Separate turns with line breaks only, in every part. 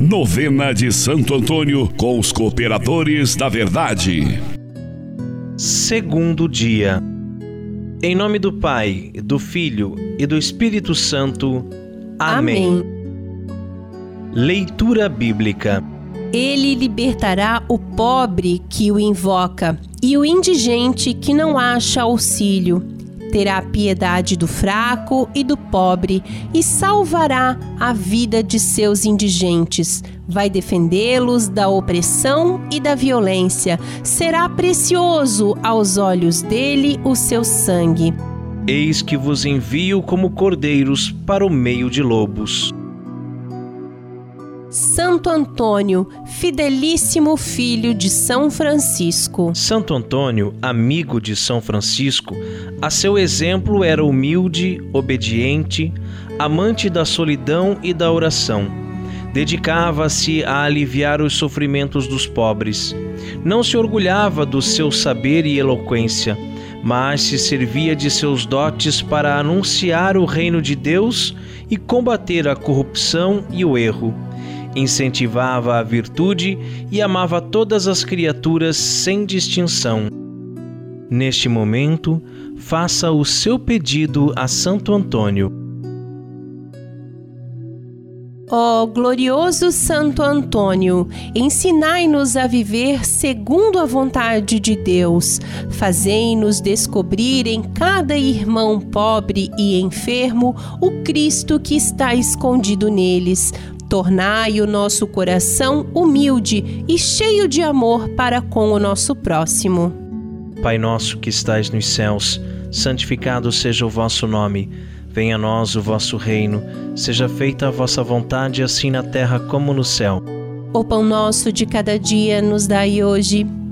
Novena de Santo Antônio com os cooperadores da verdade.
Segundo dia. Em nome do Pai, do Filho e do Espírito Santo. Amém. Amém. Leitura bíblica.
Ele libertará o pobre que o invoca e o indigente que não acha auxílio terá piedade do fraco e do pobre e salvará a vida de seus indigentes. Vai defendê-los da opressão e da violência. Será precioso aos olhos dele o seu sangue.
Eis que vos envio como cordeiros para o meio de lobos.
Santo Antônio, fidelíssimo filho de São Francisco.
Santo Antônio, amigo de São Francisco, a seu exemplo era humilde, obediente, amante da solidão e da oração. Dedicava-se a aliviar os sofrimentos dos pobres. Não se orgulhava do seu saber e eloquência, mas se servia de seus dotes para anunciar o reino de Deus e combater a corrupção e o erro incentivava a virtude e amava todas as criaturas sem distinção. Neste momento, faça o seu pedido a Santo Antônio.
Ó oh, glorioso Santo Antônio, ensinai-nos a viver segundo a vontade de Deus. Fazei-nos descobrir em cada irmão pobre e enfermo o Cristo que está escondido neles Tornai o nosso coração humilde e cheio de amor para com o nosso próximo.
Pai nosso que estais nos céus, santificado seja o vosso nome. Venha a nós o vosso reino. Seja feita a vossa vontade, assim na terra como no céu.
O pão nosso de cada dia nos dai hoje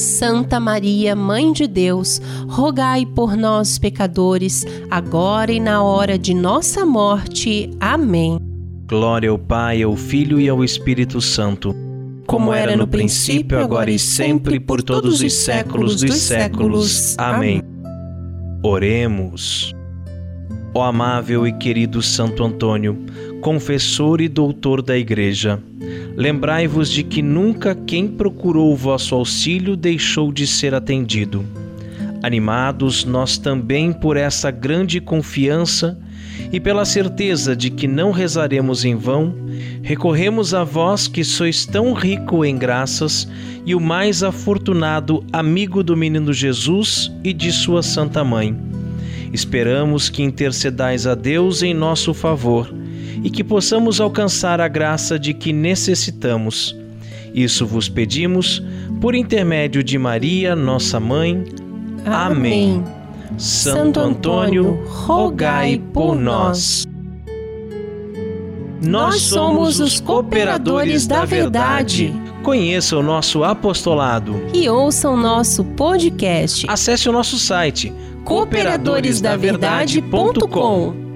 Santa Maria, Mãe de Deus, rogai por nós, pecadores, agora e na hora de nossa morte. Amém.
Glória ao Pai, ao Filho e ao Espírito Santo,
como era no princípio, agora e sempre, por todos os séculos dos séculos.
Amém. Oremos. Ó amável e querido Santo Antônio, confessor e doutor da Igreja, lembrai-vos de que nunca quem procurou o vosso auxílio deixou de ser atendido. Animados nós também por essa grande confiança e pela certeza de que não rezaremos em vão, recorremos a vós que sois tão rico em graças e o mais afortunado amigo do menino Jesus e de sua Santa Mãe. Esperamos que intercedais a Deus em nosso favor e que possamos alcançar a graça de que necessitamos. Isso vos pedimos por intermédio de Maria, nossa mãe. Amém. Amém. Santo Antônio, rogai por nós.
Nós somos os cooperadores da verdade.
Conheça o nosso apostolado
e ouça o nosso podcast.
Acesse o nosso site
cooperadoresdaverdade.com